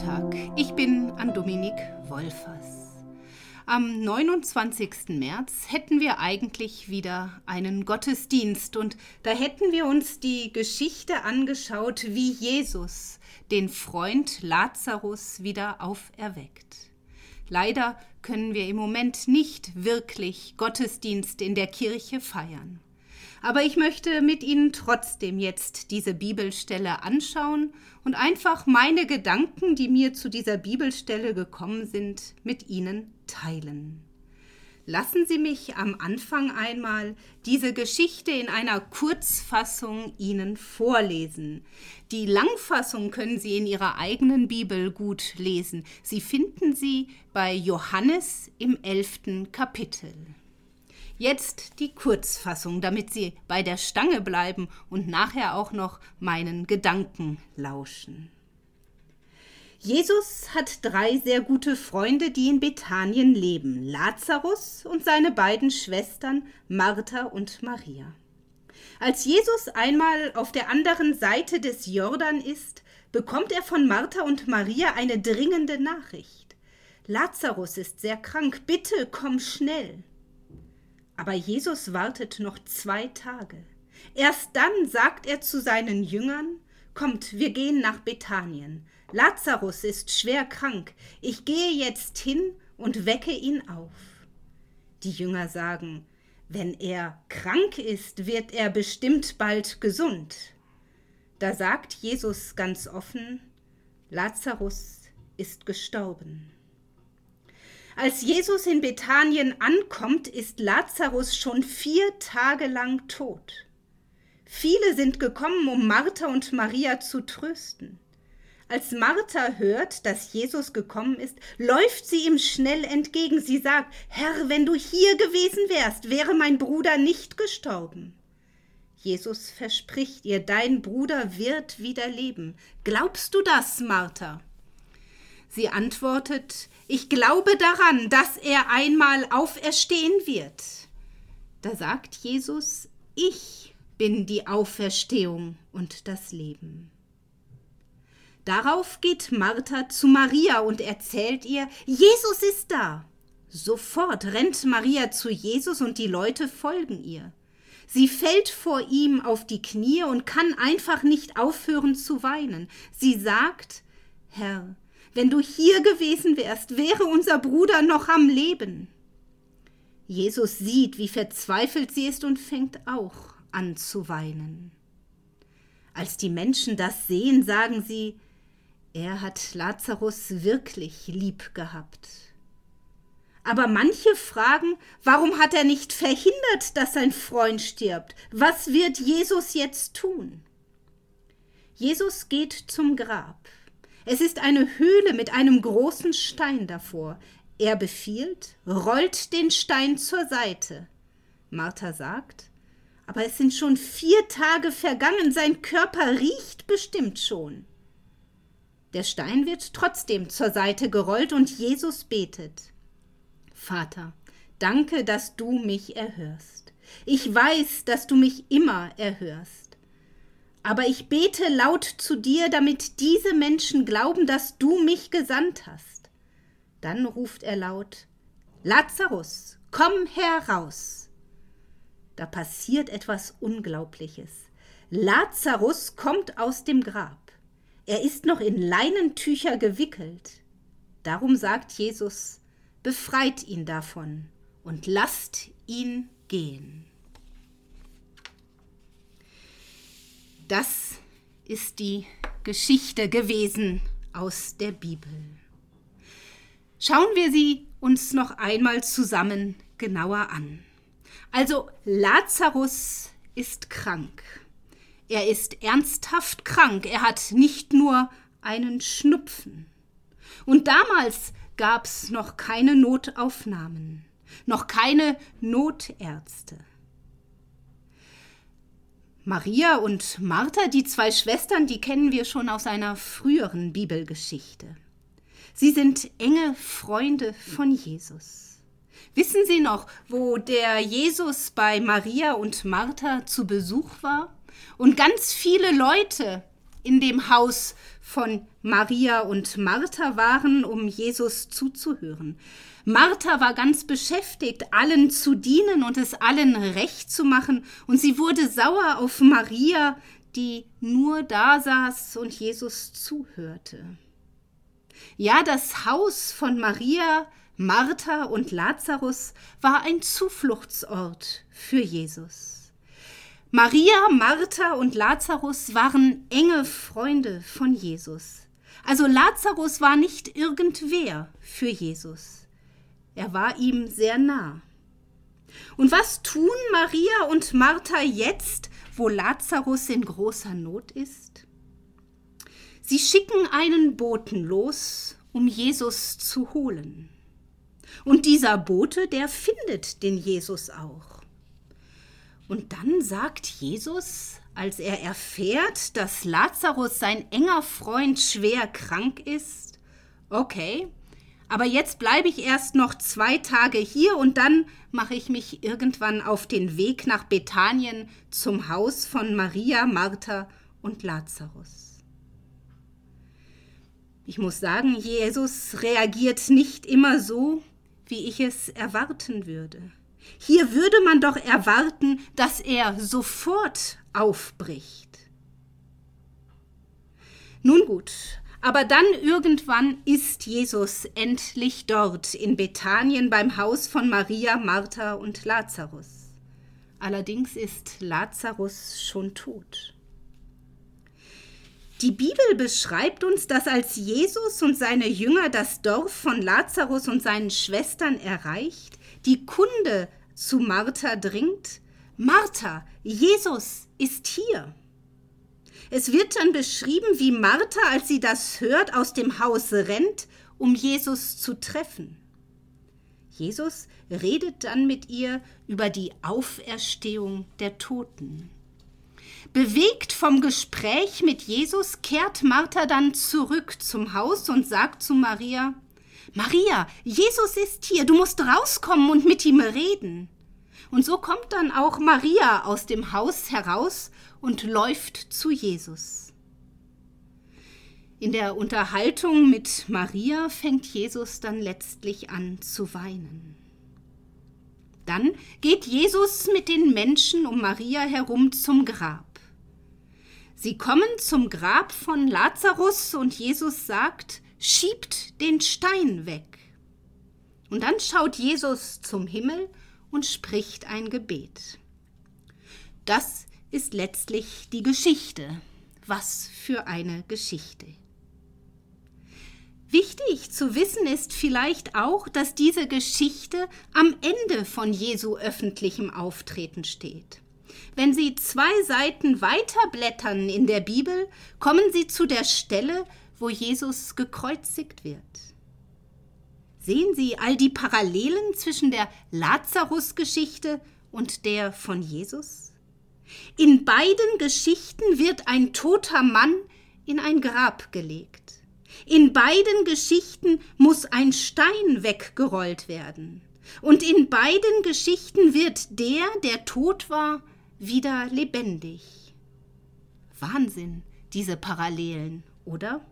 Sonntag. Ich bin Ann-Dominik Wolfers. Am 29. März hätten wir eigentlich wieder einen Gottesdienst und da hätten wir uns die Geschichte angeschaut, wie Jesus den Freund Lazarus wieder auferweckt. Leider können wir im Moment nicht wirklich Gottesdienst in der Kirche feiern. Aber ich möchte mit Ihnen trotzdem jetzt diese Bibelstelle anschauen und einfach meine Gedanken, die mir zu dieser Bibelstelle gekommen sind, mit Ihnen teilen. Lassen Sie mich am Anfang einmal diese Geschichte in einer Kurzfassung Ihnen vorlesen. Die Langfassung können Sie in Ihrer eigenen Bibel gut lesen. Sie finden sie bei Johannes im elften Kapitel. Jetzt die Kurzfassung, damit Sie bei der Stange bleiben und nachher auch noch meinen Gedanken lauschen. Jesus hat drei sehr gute Freunde, die in Bethanien leben: Lazarus und seine beiden Schwestern Martha und Maria. Als Jesus einmal auf der anderen Seite des Jordan ist, bekommt er von Martha und Maria eine dringende Nachricht. Lazarus ist sehr krank, bitte komm schnell. Aber Jesus wartet noch zwei Tage. Erst dann sagt er zu seinen Jüngern, Kommt, wir gehen nach Bethanien. Lazarus ist schwer krank. Ich gehe jetzt hin und wecke ihn auf. Die Jünger sagen, wenn er krank ist, wird er bestimmt bald gesund. Da sagt Jesus ganz offen, Lazarus ist gestorben. Als Jesus in Bethanien ankommt, ist Lazarus schon vier Tage lang tot. Viele sind gekommen, um Martha und Maria zu trösten. Als Martha hört, dass Jesus gekommen ist, läuft sie ihm schnell entgegen. Sie sagt, Herr, wenn du hier gewesen wärst, wäre mein Bruder nicht gestorben. Jesus verspricht ihr, dein Bruder wird wieder leben. Glaubst du das, Martha? Sie antwortet, ich glaube daran, dass er einmal auferstehen wird. Da sagt Jesus, ich bin die Auferstehung und das Leben. Darauf geht Martha zu Maria und erzählt ihr, Jesus ist da. Sofort rennt Maria zu Jesus und die Leute folgen ihr. Sie fällt vor ihm auf die Knie und kann einfach nicht aufhören zu weinen. Sie sagt, Herr, wenn du hier gewesen wärst, wäre unser Bruder noch am Leben. Jesus sieht, wie verzweifelt sie ist und fängt auch an zu weinen. Als die Menschen das sehen, sagen sie, er hat Lazarus wirklich lieb gehabt. Aber manche fragen, warum hat er nicht verhindert, dass sein Freund stirbt? Was wird Jesus jetzt tun? Jesus geht zum Grab. Es ist eine Höhle mit einem großen Stein davor. Er befiehlt, rollt den Stein zur Seite. Martha sagt, aber es sind schon vier Tage vergangen, sein Körper riecht bestimmt schon. Der Stein wird trotzdem zur Seite gerollt und Jesus betet. Vater, danke, dass du mich erhörst. Ich weiß, dass du mich immer erhörst. Aber ich bete laut zu dir, damit diese Menschen glauben, dass du mich gesandt hast. Dann ruft er laut Lazarus, komm heraus. Da passiert etwas Unglaubliches. Lazarus kommt aus dem Grab. Er ist noch in Leinentücher gewickelt. Darum sagt Jesus, befreit ihn davon und lasst ihn gehen. Das ist die Geschichte gewesen aus der Bibel. Schauen wir sie uns noch einmal zusammen genauer an. Also Lazarus ist krank. Er ist ernsthaft krank. Er hat nicht nur einen Schnupfen. Und damals gab es noch keine Notaufnahmen, noch keine Notärzte. Maria und Martha, die zwei Schwestern, die kennen wir schon aus einer früheren Bibelgeschichte. Sie sind enge Freunde von Jesus. Wissen Sie noch, wo der Jesus bei Maria und Martha zu Besuch war und ganz viele Leute in dem Haus von Maria und Martha waren, um Jesus zuzuhören. Martha war ganz beschäftigt, allen zu dienen und es allen recht zu machen, und sie wurde sauer auf Maria, die nur da saß und Jesus zuhörte. Ja, das Haus von Maria, Martha und Lazarus war ein Zufluchtsort für Jesus. Maria, Martha und Lazarus waren enge Freunde von Jesus. Also Lazarus war nicht irgendwer für Jesus. Er war ihm sehr nah. Und was tun Maria und Martha jetzt, wo Lazarus in großer Not ist? Sie schicken einen Boten los, um Jesus zu holen. Und dieser Bote, der findet den Jesus auch. Und dann sagt Jesus, als er erfährt, dass Lazarus sein enger Freund schwer krank ist, okay, aber jetzt bleibe ich erst noch zwei Tage hier und dann mache ich mich irgendwann auf den Weg nach Bethanien zum Haus von Maria, Martha und Lazarus. Ich muss sagen, Jesus reagiert nicht immer so, wie ich es erwarten würde. Hier würde man doch erwarten, dass er sofort aufbricht. Nun gut, aber dann irgendwann ist Jesus endlich dort in Bethanien beim Haus von Maria, Martha und Lazarus. Allerdings ist Lazarus schon tot. Die Bibel beschreibt uns, dass als Jesus und seine Jünger das Dorf von Lazarus und seinen Schwestern erreicht, die Kunde zu Martha dringt, Martha, Jesus ist hier. Es wird dann beschrieben, wie Martha, als sie das hört, aus dem Haus rennt, um Jesus zu treffen. Jesus redet dann mit ihr über die Auferstehung der Toten. Bewegt vom Gespräch mit Jesus kehrt Martha dann zurück zum Haus und sagt zu Maria, Maria, Jesus ist hier, du musst rauskommen und mit ihm reden. Und so kommt dann auch Maria aus dem Haus heraus und läuft zu Jesus. In der Unterhaltung mit Maria fängt Jesus dann letztlich an zu weinen. Dann geht Jesus mit den Menschen um Maria herum zum Grab. Sie kommen zum Grab von Lazarus und Jesus sagt, schiebt den Stein weg. Und dann schaut Jesus zum Himmel und spricht ein Gebet. Das ist letztlich die Geschichte. Was für eine Geschichte. Wichtig zu wissen ist vielleicht auch, dass diese Geschichte am Ende von Jesu öffentlichem Auftreten steht. Wenn Sie zwei Seiten weiterblättern in der Bibel, kommen Sie zu der Stelle, wo Jesus gekreuzigt wird. Sehen Sie all die Parallelen zwischen der Lazarus-Geschichte und der von Jesus? In beiden Geschichten wird ein toter Mann in ein Grab gelegt. In beiden Geschichten muss ein Stein weggerollt werden. Und in beiden Geschichten wird der, der tot war, wieder lebendig. Wahnsinn, diese Parallelen, oder?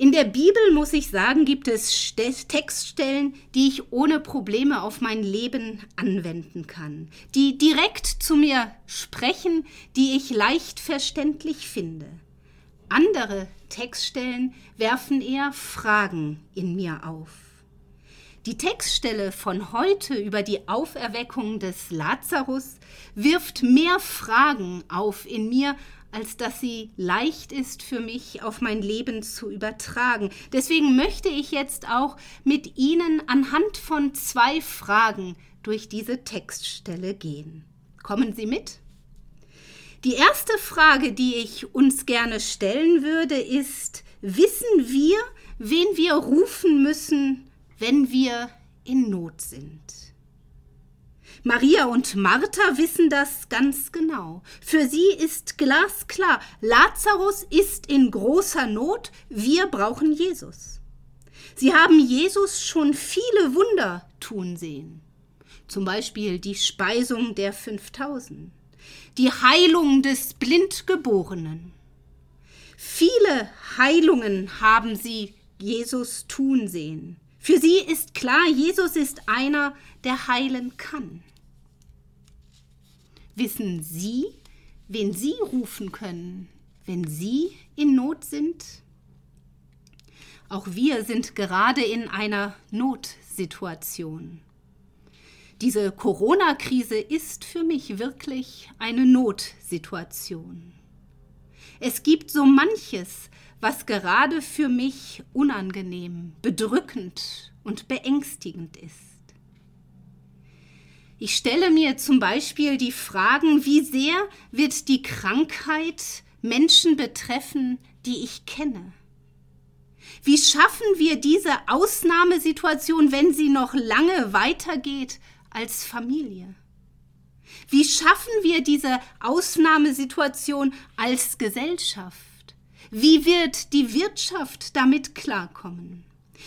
In der Bibel, muss ich sagen, gibt es Textstellen, die ich ohne Probleme auf mein Leben anwenden kann, die direkt zu mir sprechen, die ich leicht verständlich finde. Andere Textstellen werfen eher Fragen in mir auf. Die Textstelle von heute über die Auferweckung des Lazarus wirft mehr Fragen auf in mir, als dass sie leicht ist für mich auf mein Leben zu übertragen. Deswegen möchte ich jetzt auch mit Ihnen anhand von zwei Fragen durch diese Textstelle gehen. Kommen Sie mit? Die erste Frage, die ich uns gerne stellen würde, ist, wissen wir, wen wir rufen müssen, wenn wir in Not sind? Maria und Martha wissen das ganz genau. Für sie ist glasklar, Lazarus ist in großer Not, wir brauchen Jesus. Sie haben Jesus schon viele Wunder tun sehen. Zum Beispiel die Speisung der 5000. die Heilung des Blindgeborenen. Viele Heilungen haben sie Jesus tun sehen. Für sie ist klar, Jesus ist einer, der heilen kann. Wissen Sie, wen Sie rufen können, wenn Sie in Not sind? Auch wir sind gerade in einer Notsituation. Diese Corona-Krise ist für mich wirklich eine Notsituation. Es gibt so manches, was gerade für mich unangenehm, bedrückend und beängstigend ist. Ich stelle mir zum Beispiel die Fragen, wie sehr wird die Krankheit Menschen betreffen, die ich kenne? Wie schaffen wir diese Ausnahmesituation, wenn sie noch lange weitergeht als Familie? Wie schaffen wir diese Ausnahmesituation als Gesellschaft? Wie wird die Wirtschaft damit klarkommen?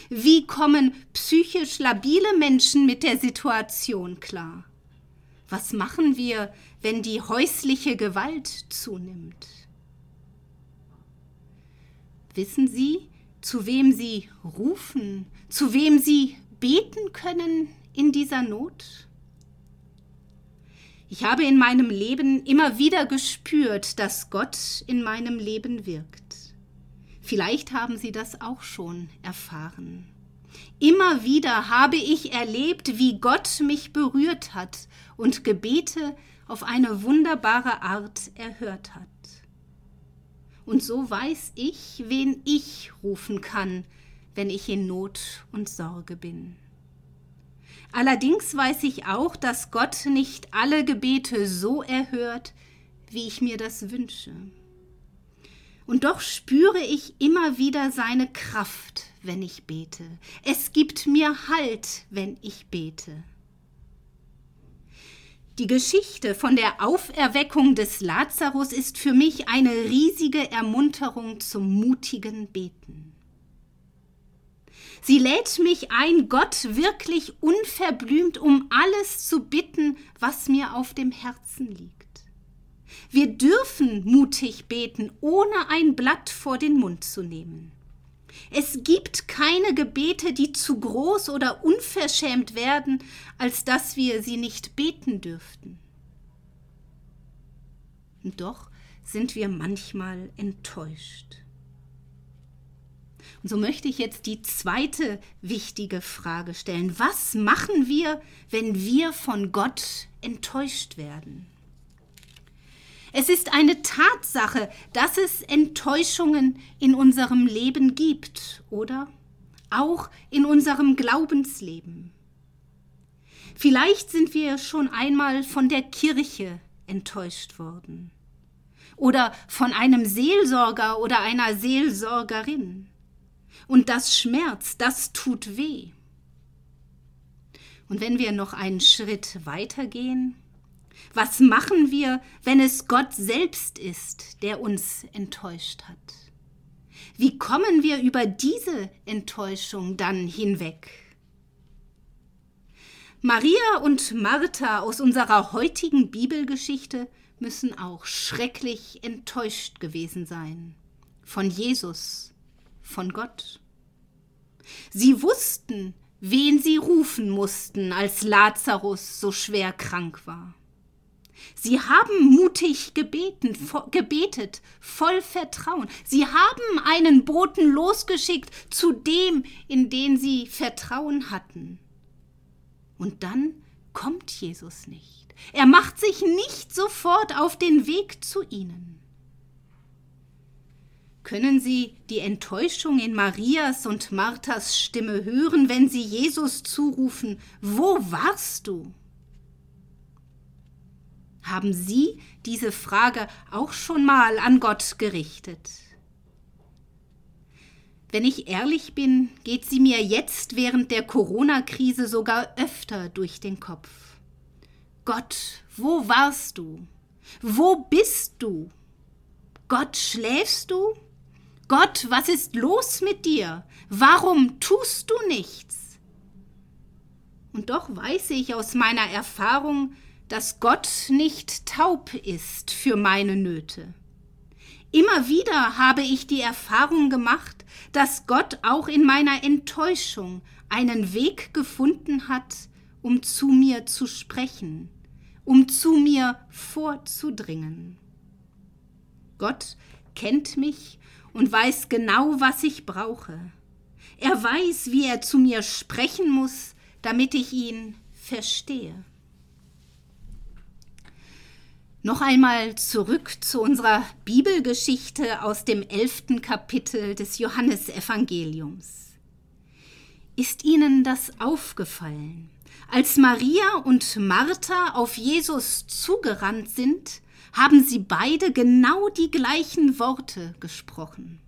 Wie kommen psychisch labile Menschen mit der Situation klar? Was machen wir, wenn die häusliche Gewalt zunimmt? Wissen Sie, zu wem Sie rufen, zu wem Sie beten können in dieser Not? Ich habe in meinem Leben immer wieder gespürt, dass Gott in meinem Leben wirkt. Vielleicht haben Sie das auch schon erfahren. Immer wieder habe ich erlebt, wie Gott mich berührt hat und Gebete auf eine wunderbare Art erhört hat. Und so weiß ich, wen ich rufen kann, wenn ich in Not und Sorge bin. Allerdings weiß ich auch, dass Gott nicht alle Gebete so erhört, wie ich mir das wünsche. Und doch spüre ich immer wieder seine Kraft, wenn ich bete. Es gibt mir Halt, wenn ich bete. Die Geschichte von der Auferweckung des Lazarus ist für mich eine riesige Ermunterung zum mutigen Beten. Sie lädt mich ein, Gott wirklich unverblümt um alles zu bitten, was mir auf dem Herzen liegt. Wir dürfen mutig beten, ohne ein Blatt vor den Mund zu nehmen. Es gibt keine Gebete, die zu groß oder unverschämt werden, als dass wir sie nicht beten dürften. Und doch sind wir manchmal enttäuscht. Und so möchte ich jetzt die zweite wichtige Frage stellen. Was machen wir, wenn wir von Gott enttäuscht werden? Es ist eine Tatsache, dass es Enttäuschungen in unserem Leben gibt, oder? Auch in unserem Glaubensleben. Vielleicht sind wir schon einmal von der Kirche enttäuscht worden oder von einem Seelsorger oder einer Seelsorgerin. Und das schmerzt, das tut weh. Und wenn wir noch einen Schritt weitergehen, was machen wir, wenn es Gott selbst ist, der uns enttäuscht hat? Wie kommen wir über diese Enttäuschung dann hinweg? Maria und Martha aus unserer heutigen Bibelgeschichte müssen auch schrecklich enttäuscht gewesen sein. Von Jesus, von Gott. Sie wussten, wen sie rufen mussten, als Lazarus so schwer krank war. Sie haben mutig gebeten, gebetet, voll Vertrauen. Sie haben einen Boten losgeschickt zu dem, in den sie Vertrauen hatten. Und dann kommt Jesus nicht. Er macht sich nicht sofort auf den Weg zu ihnen. Können Sie die Enttäuschung in Marias und Marthas Stimme hören, wenn sie Jesus zurufen, Wo warst du? Haben Sie diese Frage auch schon mal an Gott gerichtet? Wenn ich ehrlich bin, geht sie mir jetzt während der Corona-Krise sogar öfter durch den Kopf. Gott, wo warst du? Wo bist du? Gott, schläfst du? Gott, was ist los mit dir? Warum tust du nichts? Und doch weiß ich aus meiner Erfahrung, dass Gott nicht taub ist für meine Nöte. Immer wieder habe ich die Erfahrung gemacht, dass Gott auch in meiner Enttäuschung einen Weg gefunden hat, um zu mir zu sprechen, um zu mir vorzudringen. Gott kennt mich und weiß genau, was ich brauche. Er weiß, wie er zu mir sprechen muss, damit ich ihn verstehe. Noch einmal zurück zu unserer Bibelgeschichte aus dem elften Kapitel des Johannesevangeliums. Ist Ihnen das aufgefallen? Als Maria und Martha auf Jesus zugerannt sind, haben sie beide genau die gleichen Worte gesprochen.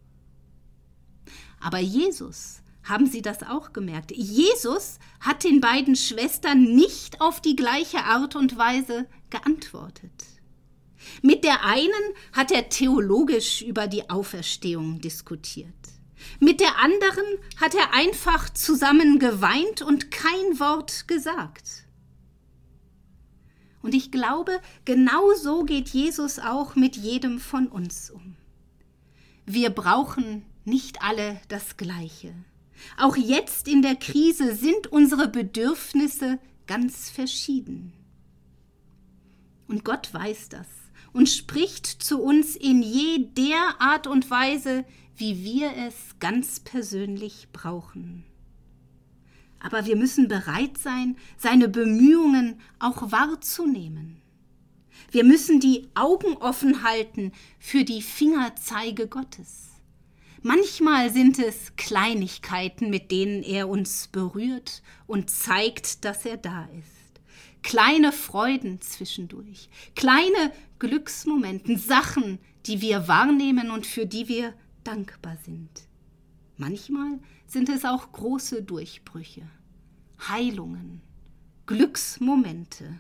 Aber Jesus, haben Sie das auch gemerkt? Jesus hat den beiden Schwestern nicht auf die gleiche Art und Weise geantwortet. Mit der einen hat er theologisch über die Auferstehung diskutiert. Mit der anderen hat er einfach zusammen geweint und kein Wort gesagt. Und ich glaube, genau so geht Jesus auch mit jedem von uns um. Wir brauchen nicht alle das Gleiche. Auch jetzt in der Krise sind unsere Bedürfnisse ganz verschieden. Und Gott weiß das und spricht zu uns in je der Art und Weise, wie wir es ganz persönlich brauchen. Aber wir müssen bereit sein, seine Bemühungen auch wahrzunehmen. Wir müssen die Augen offen halten für die Fingerzeige Gottes. Manchmal sind es Kleinigkeiten, mit denen er uns berührt und zeigt, dass er da ist. Kleine Freuden zwischendurch, kleine Glücksmomenten, Sachen, die wir wahrnehmen und für die wir dankbar sind. Manchmal sind es auch große Durchbrüche, Heilungen, Glücksmomente.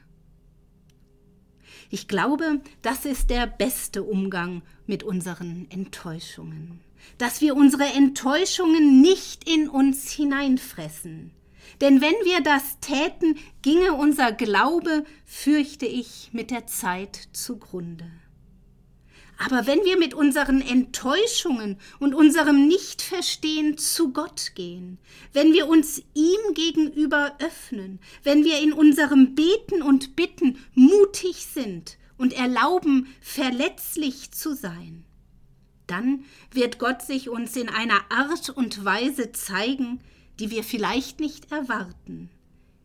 Ich glaube, das ist der beste Umgang mit unseren Enttäuschungen, dass wir unsere Enttäuschungen nicht in uns hineinfressen, denn wenn wir das täten, ginge unser Glaube, fürchte ich, mit der Zeit zugrunde. Aber wenn wir mit unseren Enttäuschungen und unserem Nichtverstehen zu Gott gehen, wenn wir uns ihm gegenüber öffnen, wenn wir in unserem Beten und Bitten mutig sind und erlauben, verletzlich zu sein, dann wird Gott sich uns in einer Art und Weise zeigen, die wir vielleicht nicht erwarten,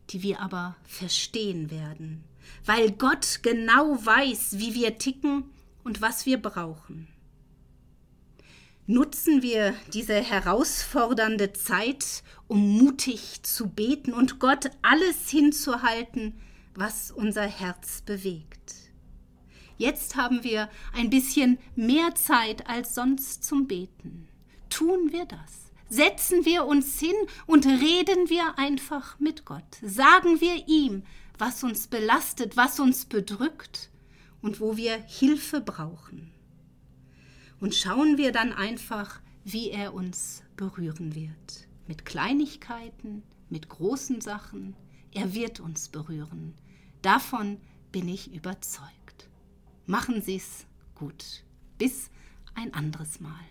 die wir aber verstehen werden, weil Gott genau weiß, wie wir ticken und was wir brauchen. Nutzen wir diese herausfordernde Zeit, um mutig zu beten und Gott alles hinzuhalten, was unser Herz bewegt. Jetzt haben wir ein bisschen mehr Zeit als sonst zum Beten. Tun wir das setzen wir uns hin und reden wir einfach mit Gott. Sagen wir ihm, was uns belastet, was uns bedrückt und wo wir Hilfe brauchen. Und schauen wir dann einfach, wie er uns berühren wird. Mit Kleinigkeiten, mit großen Sachen. Er wird uns berühren. Davon bin ich überzeugt. Machen Sie es gut. Bis ein anderes Mal.